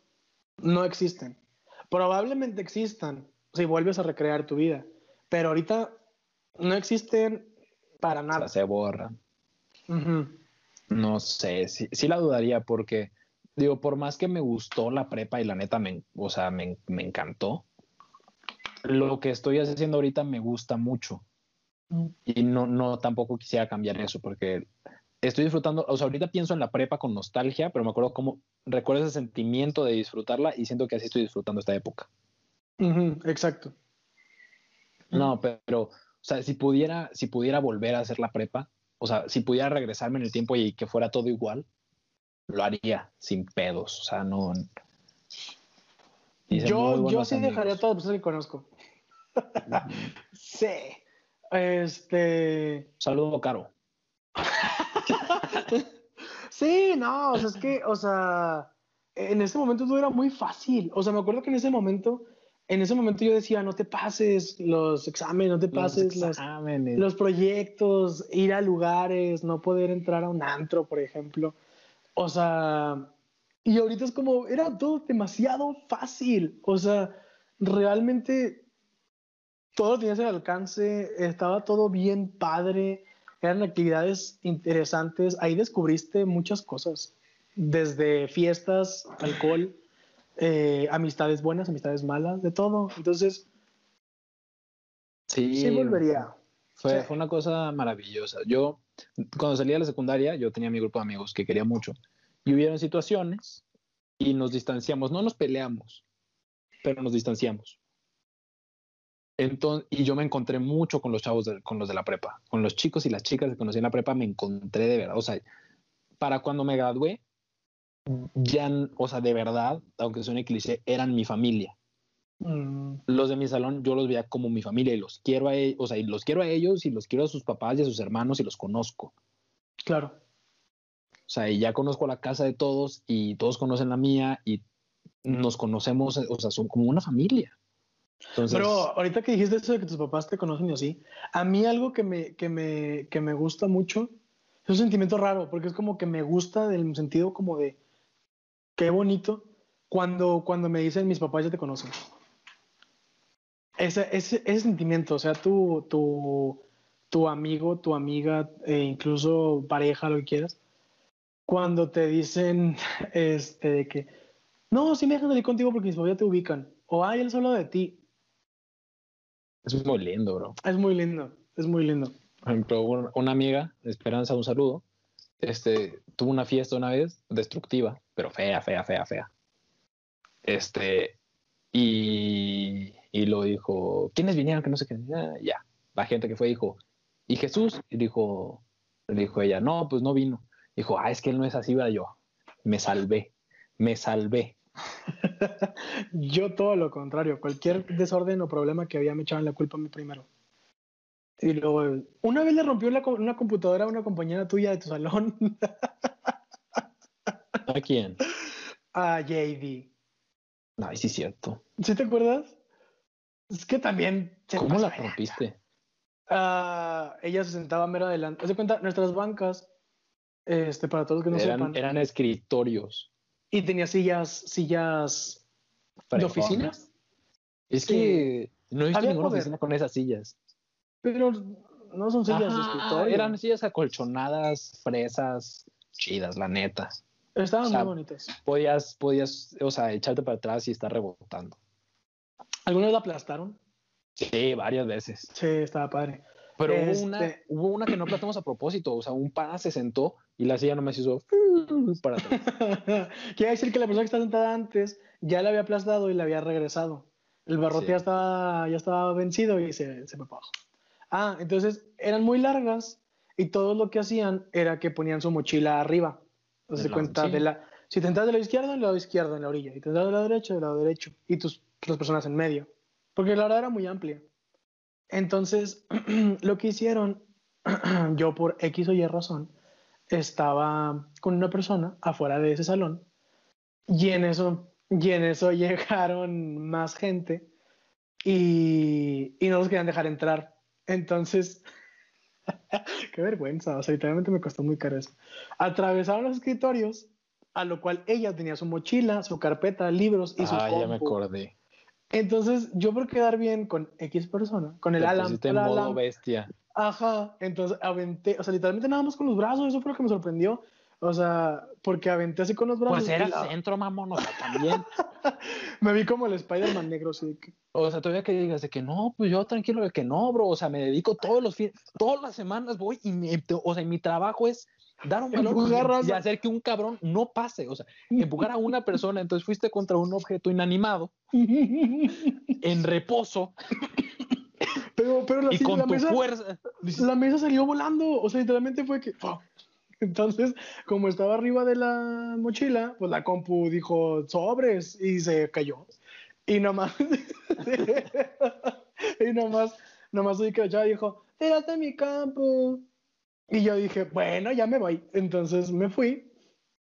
no existen. Probablemente existan si vuelves a recrear tu vida, pero ahorita no existen para nada. se borran. No sé, sí, la dudaría porque, digo, por más que me gustó la prepa y la neta, me, o sea, me, me encantó, lo que estoy haciendo ahorita me gusta mucho. Y no, no, tampoco quisiera cambiar eso porque estoy disfrutando, o sea, ahorita pienso en la prepa con nostalgia, pero me acuerdo cómo, recuerdo ese sentimiento de disfrutarla y siento que así estoy disfrutando esta época. exacto. No, pero, o sea, si pudiera, si pudiera volver a hacer la prepa, o sea, si pudiera regresarme en el tiempo y que fuera todo igual, lo haría sin pedos, o sea, no. Yo, yo sí dejaría todo, pues que conozco. sí. Este. Saludo caro. sí, no, o sea, es que, o sea, en ese momento todo era muy fácil. O sea, me acuerdo que en ese momento, en ese momento yo decía, no te pases los exámenes, no te pases los, los, proyectos, ir a lugares, no poder entrar a un antro, por ejemplo. O sea, y ahorita es como, era todo demasiado fácil. O sea, realmente todo tenías al alcance, estaba todo bien padre eran actividades interesantes. Ahí descubriste muchas cosas, desde fiestas, alcohol, eh, amistades buenas, amistades malas, de todo. Entonces, sí, sí volvería. Fue, fue una cosa maravillosa. Yo, cuando salí de la secundaria, yo tenía mi grupo de amigos que quería mucho. Y hubieron situaciones y nos distanciamos. No nos peleamos, pero nos distanciamos. Entonces, y yo me encontré mucho con los chavos, con los de la prepa, con los chicos y las chicas que conocí en la prepa, me encontré de verdad. O sea, para cuando me gradué, ya, o sea, de verdad, aunque suene cliché, eran mi familia. Mm. Los de mi salón yo los veía como mi familia y los quiero a ellos, o sea, y los quiero a ellos y los quiero a sus papás y a sus hermanos y los conozco. Claro. O sea, y ya conozco la casa de todos y todos conocen la mía y nos conocemos, o sea, son como una familia. Pero ahorita que dijiste eso de que tus papás te conocen y así, a mí algo que me, que me, que me gusta mucho es un sentimiento raro, porque es como que me gusta del sentido como de qué bonito cuando, cuando me dicen mis papás ya te conocen. Ese, ese, ese sentimiento, o sea, tu, tu, tu amigo, tu amiga, e incluso pareja, lo que quieras, cuando te dicen este, de que no, sí me dejan salir contigo porque mis papás ya te ubican, o ay, él solo de ti, es muy lindo, bro. Es muy lindo, es muy lindo. Por ejemplo, una amiga, Esperanza, un saludo, este, tuvo una fiesta una vez destructiva, pero fea, fea, fea, fea. Este, y, y lo dijo, ¿quiénes vinieron? Que no sé qué. Ah, ya, la gente que fue dijo, ¿y Jesús? Y dijo, dijo ella, no, pues no vino. Dijo, ah, es que él no es así, va yo. Me salvé, me salvé. yo todo lo contrario, cualquier desorden o problema que había me echaban la culpa a mí primero. Y luego, una vez le rompió una computadora a una compañera tuya de tu salón. ¿A quién? A JD. Ay, sí, cierto. ¿Sí te acuerdas? Es que también. ¿Cómo la rompiste? Uh, ella se sentaba mero adelante. ¿Se cuenta? Nuestras bancas, este, para todos que no sepan. Eran escritorios. Y tenía sillas, sillas de oficinas. Es que no he visto ninguna oficina con esas sillas. Pero no son sillas de escritorio. Eran sillas acolchonadas, fresas, chidas, la neta. Estaban muy bonitas. Podías, podías, o sea, echarte para atrás y estar rebotando. ¿Alguna vez la aplastaron? Sí, varias veces. Sí, estaba padre. Pero hubo, una, este hubo una que no aplastamos a propósito. O sea, un pana se sentó y la silla no me hizo para atrás. Quiere decir que la persona que está sentada antes ya la había aplastado y la había regresado. El barrote ya, estaba, ya estaba vencido y se, se para abajo. Ah, entonces eran muy largas y todo lo que hacían era que ponían su mochila arriba. Entonces, se cuenta sí. de la. Si te entras del lado izquierdo, del lado izquierdo, en la orilla. Y te entras del lado derecho, del lado derecho. Y tus las personas en medio. Porque la verdad era muy amplia. Entonces, lo que hicieron, yo por X o Y razón, estaba con una persona afuera de ese salón. Y en eso, y en eso llegaron más gente y, y no nos querían dejar entrar. Entonces, qué vergüenza, o sea, literalmente me costó muy caro eso. Atravesaron los escritorios, a lo cual ella tenía su mochila, su carpeta, libros y su Ah, ya me acordé. Entonces, yo por quedar bien con X persona, con el Te Alan, en modo Alan, bestia. Ajá, entonces aventé, o sea, literalmente nada más con los brazos, eso fue lo que me sorprendió. O sea, porque aventé así con los brazos. Pues era la- centro, mamón, o sea, también. Me vi como el Spider-Man negro, que- O sea, todavía que digas de que no, pues yo tranquilo de que no, bro. O sea, me dedico todos los fines, todas las semanas voy y me, o sea, mi trabajo es dar un valor y, hacer que un cabrón no pase. O sea, empujar a una persona. Entonces fuiste contra un objeto inanimado, en reposo pero, pero la, y sí, con la tu mesa, fuerza. La mesa salió volando, o sea, literalmente fue que... ¡fua! Entonces, como estaba arriba de la mochila, pues la compu dijo sobres y se cayó. Y nomás, y nomás, nomás oí que chava dijo, tírate mi campo. Y yo dije, bueno, ya me voy. Entonces me fui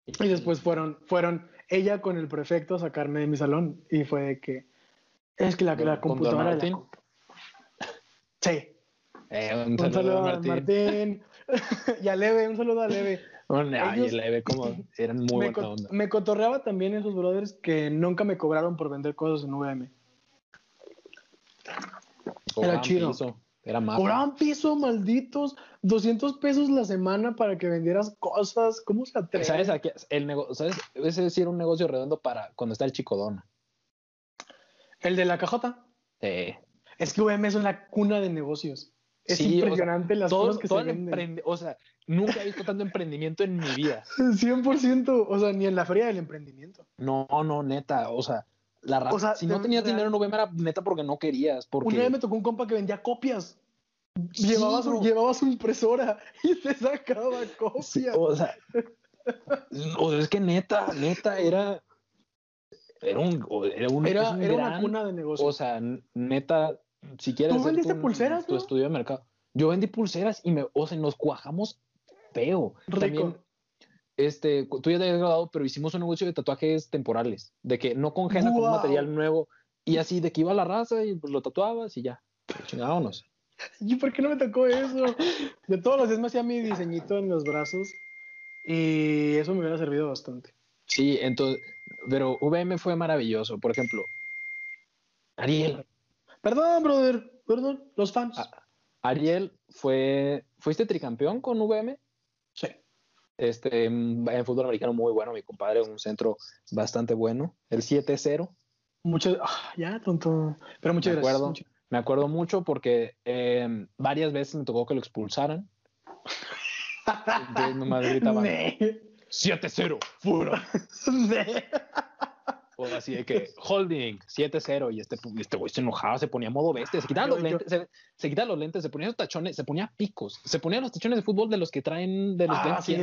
y después fueron, fueron ella con el prefecto a sacarme de mi salón y fue de que, es que la, ¿Con- la computadora... la Martín? compu". Sí, Eh, un un saludo, saludo a a Martín. y a Leve, un saludo a Leve. Bueno, ay, Ellos- le ve como eran muy me, buena co- onda. me cotorreaba también esos brothers que nunca me cobraron por vender cosas en VM. Cobraban chido. piso, Era más. Cobraban piso, malditos, 200 pesos la semana para que vendieras cosas. ¿Cómo se atreven? ¿Sabes? Aquí, el ¿sabes? Ese sí era un negocio redondo para cuando está el chicodona. El de la cajota. Eh, Es que VM es una cuna de negocios. Es Sí, o sea, impresionante las cosas que se venden. o sea, nunca he visto tanto emprendimiento en mi vida. 100%, o sea, ni en la feria del emprendimiento. No, no, neta, o sea, la raza, O sea, si no tenías dinero VM era neta porque no querías, porque Una vez me tocó un compa que vendía copias. Sí, Llevaba, su, bro. llevaba su impresora y se sacaba copias. Sí, o sea, o sea, es que neta, neta era era un era un, era un era una cuna de negocios. o sea, neta, si quieres ¿Tú vendiste tu- pulseras, tu no? estudio de mercado. Yo vendí pulseras y me, o sea, nos cuajamos feo. Rico. También este, tú ya te habías graduado, pero hicimos un negocio de tatuajes temporales, de que no congela con material nuevo y así de que iba a la raza y pues, lo tatuabas y ya. Chingámonos. ¿Y por qué no me tocó eso? De todos los días me hacía mi diseñito en los brazos y eso me hubiera servido bastante. Sí, entonces, pero VM fue maravilloso. Por ejemplo, Ariel, Perdón, brother, perdón, los fans. Ah. Ariel fue, ¿fuiste tricampeón con VM? Sí. Este, en fútbol americano muy bueno, mi compadre, un centro bastante bueno, el 7-0. Muchas, ah, ya, tonto. Pero muchas Me gracias. acuerdo. muchas- Me acuerdo mucho porque eh, varias veces me tocó que lo expulsaran. Entonces nomás gritaban, Ne. 7-0, fuera. O así de que, holding, 7-0. Y este, este güey se enojaba, se ponía modo bestia, se quitaba los lentes, se, se quitaba los lentes, se ponía los tachones, se ponía picos, se ponía los tachones de fútbol de los que traen de los Ah, sí.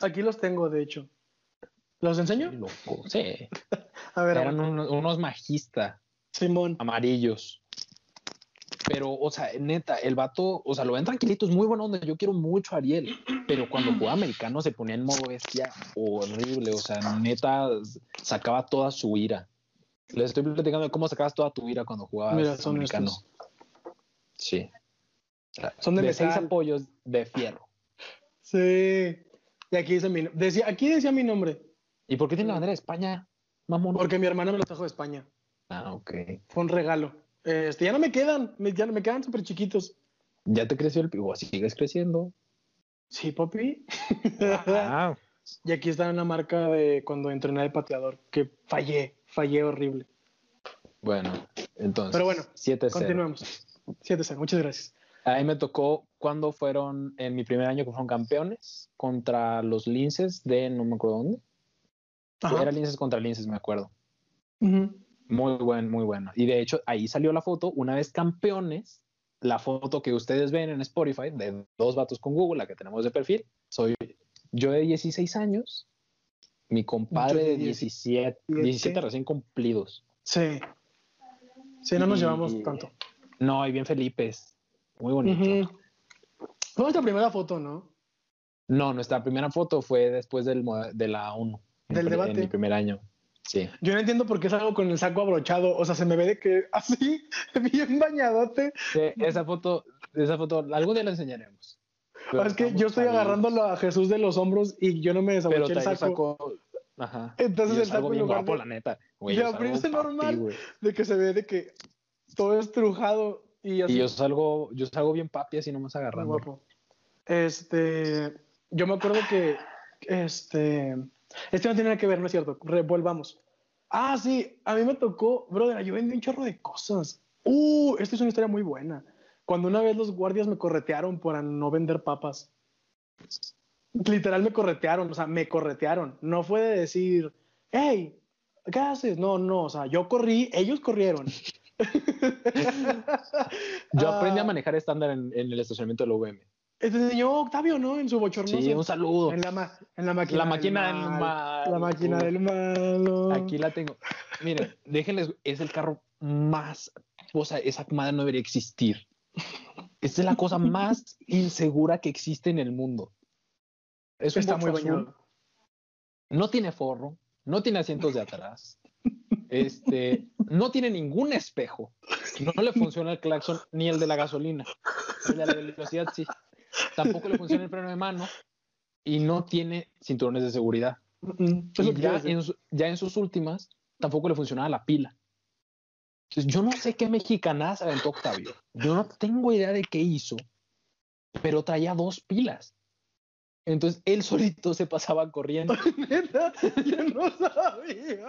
Aquí los tengo, de hecho. ¿Los enseño? Loco, sí. A ver, Eran unos, unos magistas Simón. amarillos. Pero, o sea, neta, el vato, o sea, lo ven tranquilitos, muy buena onda. Yo quiero mucho a Ariel, pero cuando jugaba americano se ponía en modo bestia horrible. O sea, neta, sacaba toda su ira. Les estoy platicando de cómo sacabas toda tu ira cuando jugabas Mira, son americano. estos. Sí. Son de de seis apoyos de fierro. Sí. Y aquí dice mi decía, aquí decía mi nombre, ¿Y por qué tiene la bandera de España? Mamón. porque mi hermana me lo trajo de España. Ah, ok. Fue un regalo. Este, ya no me quedan, me, ya no me quedan súper chiquitos. Ya te creció el pico, sigues creciendo. Sí, papi. Ah, y aquí está una marca de cuando entrené de pateador, que fallé, fallé horrible. bueno, entonces. Pero bueno, 7-0. Continuemos. 7-0, muchas gracias. Ahí me tocó cuando fueron en mi primer año que fueron campeones contra los Linces de no me acuerdo dónde. Ajá. Era Linces contra Linces, me acuerdo. Ujú. Muy buen, muy bueno. Y de hecho, ahí salió la foto, una vez campeones, la foto que ustedes ven en Spotify de dos vatos con Google, la que tenemos de perfil, soy yo de 16 años, mi compadre de 17, 17 recién cumplidos. Sí. Sí, no nos Y- llevamos tanto. No, y bien Felipes. Muy bonito. Fue nuestra primera foto, ¿no? No, nuestra primera foto fue después del, de la 1. Del en, debate. En mi primer año. Sí. Yo no entiendo por qué salgo con el saco abrochado. O sea, se me ve de que así, bien bañadote. Sí, esa foto, esa foto, algún día la enseñaremos. Pero es que yo estoy agarrándolo a Jesús de los hombros y yo no me desabroché el saco. saco. Ajá. Entonces Y el saco en bien guapo, de- la neta. Güey, salgo abrirse normal. De que se ve de que todo estrujado y así. Y yo salgo, yo salgo bien papi así nomás agarrando. guapo. Este, yo me acuerdo que, este, este no tiene nada que ver, no es cierto. Revolvamos. Ah, sí, a mí me tocó, brother, yo vendí un chorro de cosas. Uh, esta es una historia muy buena. Cuando una vez los guardias me corretearon por no vender papas. Literal me corretearon, o sea, me corretearon. No fue de decir, hey, ¿qué haces? No, no, o sea, yo corrí, ellos corrieron. Yo aprendí a Ah, manejar estándar en, en el estacionamiento de la UVM. Te enseñó Octavio, ¿no? En su bochornoso. Sí, un saludo. En la, ma- en la máquina. La máquina del mal. La máquina del malo. Aquí la tengo. Miren, déjenles, es el carro más, o sea, esa madre no debería existir. Esta es la cosa más insegura que existe en el mundo. Es un Está muy azul, bañado. no tiene forro, no tiene asientos de atrás, este, no tiene ningún espejo, no le funciona el claxon ni el de la gasolina, el de la velocidad sí, tampoco le funciona el freno de mano y no tiene cinturones de seguridad. Mm, lo Y ya en, su- ya en sus últimas tampoco le funcionaba la pila. Entonces, yo no sé qué mexicana se aventó Octavio. Yo no tengo idea de qué hizo, pero traía dos pilas. Entonces él solito se pasaba corriendo. Neta, yo no sabía.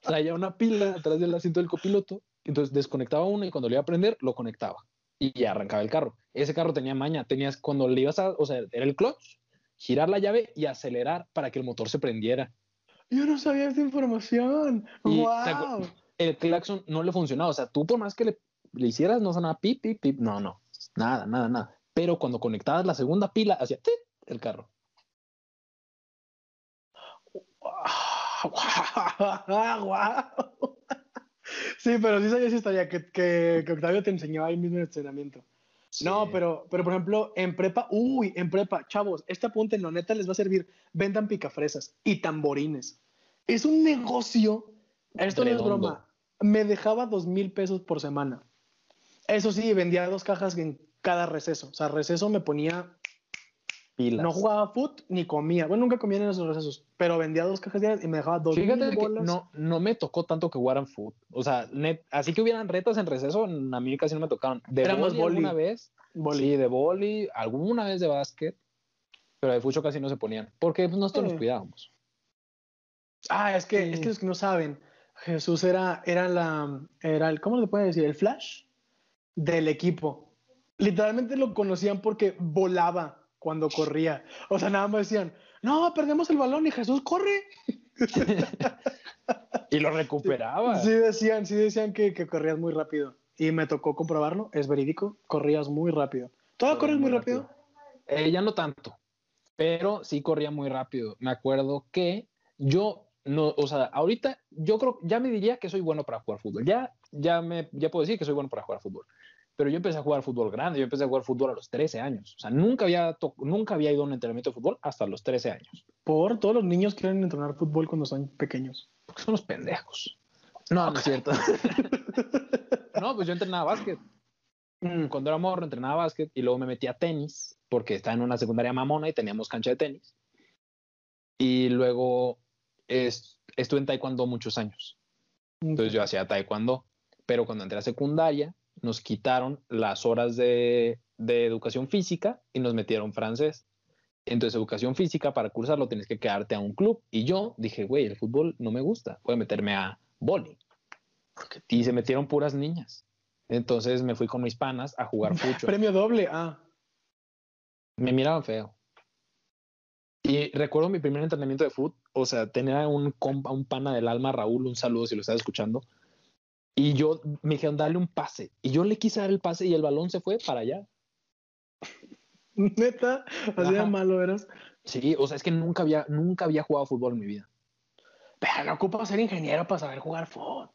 Traía una pila atrás del asiento del copiloto. Entonces desconectaba una y cuando le iba a prender, lo conectaba. Y ya arrancaba el carro. Ese carro tenía maña. Tenías cuando le ibas a, o sea, era el clutch, girar la llave y acelerar para que el motor se prendiera. Yo no sabía esta información. Y wow. el claxon no le funcionaba. O sea, tú por más que le, le hicieras, no sonaba pip, pip, pip. No, no. Nada, nada, nada. Pero cuando conectabas la segunda pila, hacía el carro. wow. Sí, pero sí sabía esa historia que, que, que Octavio te enseñó ahí mismo en el entrenamiento. No, pero, pero por ejemplo, en prepa, uy, en prepa, chavos, este apunte en la neta les va a servir. Vendan picafresas y tamborines. Es un negocio. Esto no es broma. Me dejaba dos mil pesos por semana. Eso sí, vendía dos cajas en cada receso. O sea, receso me ponía, Pilas. no jugaba foot ni comía. Bueno, nunca comía en esos recesos, pero vendía dos cajas diarias y me dejaba dos Fíjate mil que bolas. no, no me tocó tanto que jugaran fútbol. O sea, net- así que hubieran retas en receso, a mí casi no me tocaron. De Era más boli alguna boli. vez, Boli. sí, de boli, alguna vez de básquet, pero de fucho casi no se ponían, porque pues, nosotros nos cuidábamos. Ah, es que, Sí. es que los que no saben, Jesús era, era la, era el, ¿cómo le puede decir? El flash del equipo. Literalmente lo conocían porque volaba cuando corría. O sea, nada más decían, no, perdemos el balón y Jesús corre. Y lo recuperaba. Sí decían, sí decían que, que corrías muy rápido. Y me tocó comprobarlo, es verídico, corrías muy rápido. ¿Todavía corres muy rápido? Eh, ya no tanto, pero sí corría muy rápido. Me acuerdo que yo no, o sea, ahorita yo creo, ya me diría que soy bueno para jugar fútbol. Ya, ya me, ya puedo decir que soy bueno para jugar fútbol. Pero yo empecé a jugar fútbol grande, yo empecé a jugar fútbol a los 13 años. O sea, nunca había, nunca había ido a un entrenamiento de fútbol hasta los 13 años. Por todos los niños quieren entrenar fútbol cuando son pequeños. Porque son los pendejos. No, no es cierto. no, pues yo entrenaba básquet. Mm, Cuando era morro entrenaba básquet y luego me metí a tenis porque estaba en una secundaria mamona y teníamos cancha de tenis. Y luego es- estuve en taekwondo muchos años. Entonces yo hacía taekwondo, pero cuando entré a secundaria nos quitaron las horas de, de educación física y nos metieron francés. Entonces educación física para cursarlo tienes que quedarte a un club. Y yo dije, güey, el fútbol no me gusta, voy a meterme a boli. Y se metieron puras niñas. Entonces me fui con mis panas a jugar fucho. Premio doble, ah. me miraban feo. Y recuerdo mi primer entrenamiento de fútbol, o sea, tenía un compa, un pana del alma, Raúl, un saludo si lo estás escuchando. Y yo me dijeron, dale un pase. Y yo le quise dar el pase y el balón se fue para allá. Neta, así de malo eras. Sí, o sea, es que nunca había, nunca había jugado fútbol en mi vida. Pero no ocupa ser ingeniero para saber jugar fútbol.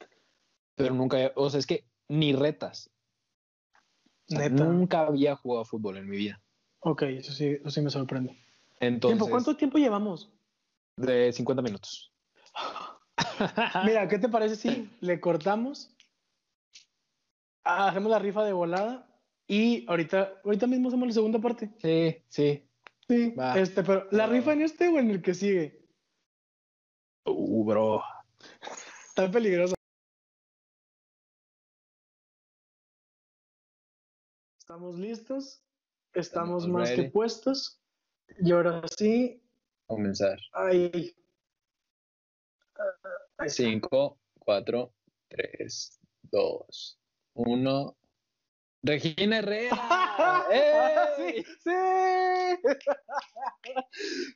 Pero nunca, había- o sea, es que ni retas. O sea, Neta. Nunca había jugado fútbol en mi vida. Ok, eso sí, eso sí me sorprende. Entonces, ¿Tiempo? ¿Cuánto tiempo llevamos? de 50 minutos. Mira, ¿qué te parece si le cortamos? Hacemos la rifa de volada y ahorita, ahorita mismo hacemos la segunda parte. Sí, sí. Sí, Va. este, pero ¿la Va. rifa en este o en el que sigue? Uh, bro. Está peligroso. Estamos listos, estamos Estamos más que puestos. Y ahora sí, Comenzar. ahí. Ahí está. 5, 4, 3, 2, 1. Regina Herrera. ¡Ey! sí, sí.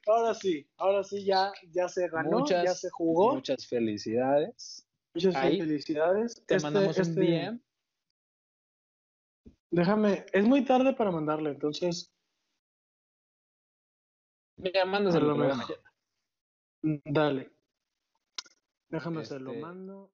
ahora sí, ahora sí ya, ya se ganó, Muchas, ya se jugó. Muchas felicidades. Muchas ahí felicidades. Te Este- mandamos un este- DM. Déjame, es muy tarde para mandarle, entonces Mira, mándaselo. Dale. Déjame este... se lo mando.